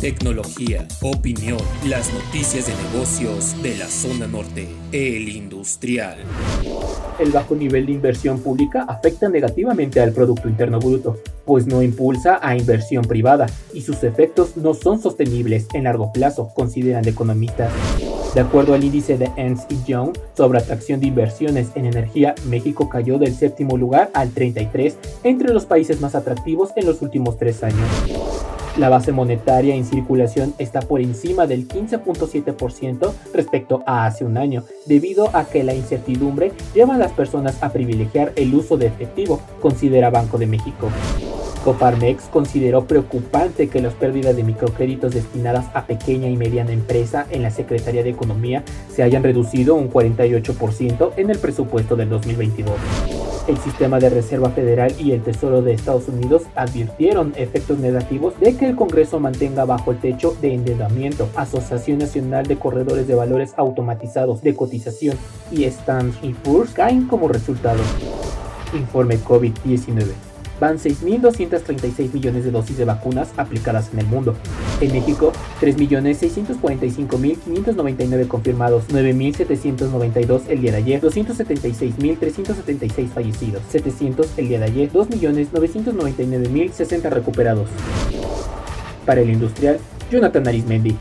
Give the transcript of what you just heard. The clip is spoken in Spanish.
tecnología, opinión, las noticias de negocios de la zona norte, el industrial. El bajo nivel de inversión pública afecta negativamente al Producto Interno Bruto, pues no impulsa a inversión privada y sus efectos no son sostenibles en largo plazo, consideran economistas. De acuerdo al índice de Ernst Young sobre atracción de inversiones en energía, México cayó del séptimo lugar al 33 entre los países más atractivos en los últimos tres años. La base monetaria en circulación está por encima del 15.7% respecto a hace un año, debido a que la incertidumbre lleva a las personas a privilegiar el uso de efectivo, considera Banco de México. Coparmex consideró preocupante que las pérdidas de microcréditos destinadas a pequeña y mediana empresa en la Secretaría de Economía se hayan reducido un 48% en el presupuesto del 2022. El sistema de Reserva Federal y el Tesoro de Estados Unidos advirtieron efectos negativos de que el Congreso mantenga bajo el techo de endeudamiento, Asociación Nacional de Corredores de Valores Automatizados de Cotización y Standard Poor's caen como resultado. Informe COVID-19 van 6.236 millones de dosis de vacunas aplicadas en el mundo. En México, 3.645.599 confirmados, 9.792 el día de ayer, 276.376 fallecidos, 700 el día de ayer, 2.999.060 recuperados. Para el industrial, Jonathan Arismendi.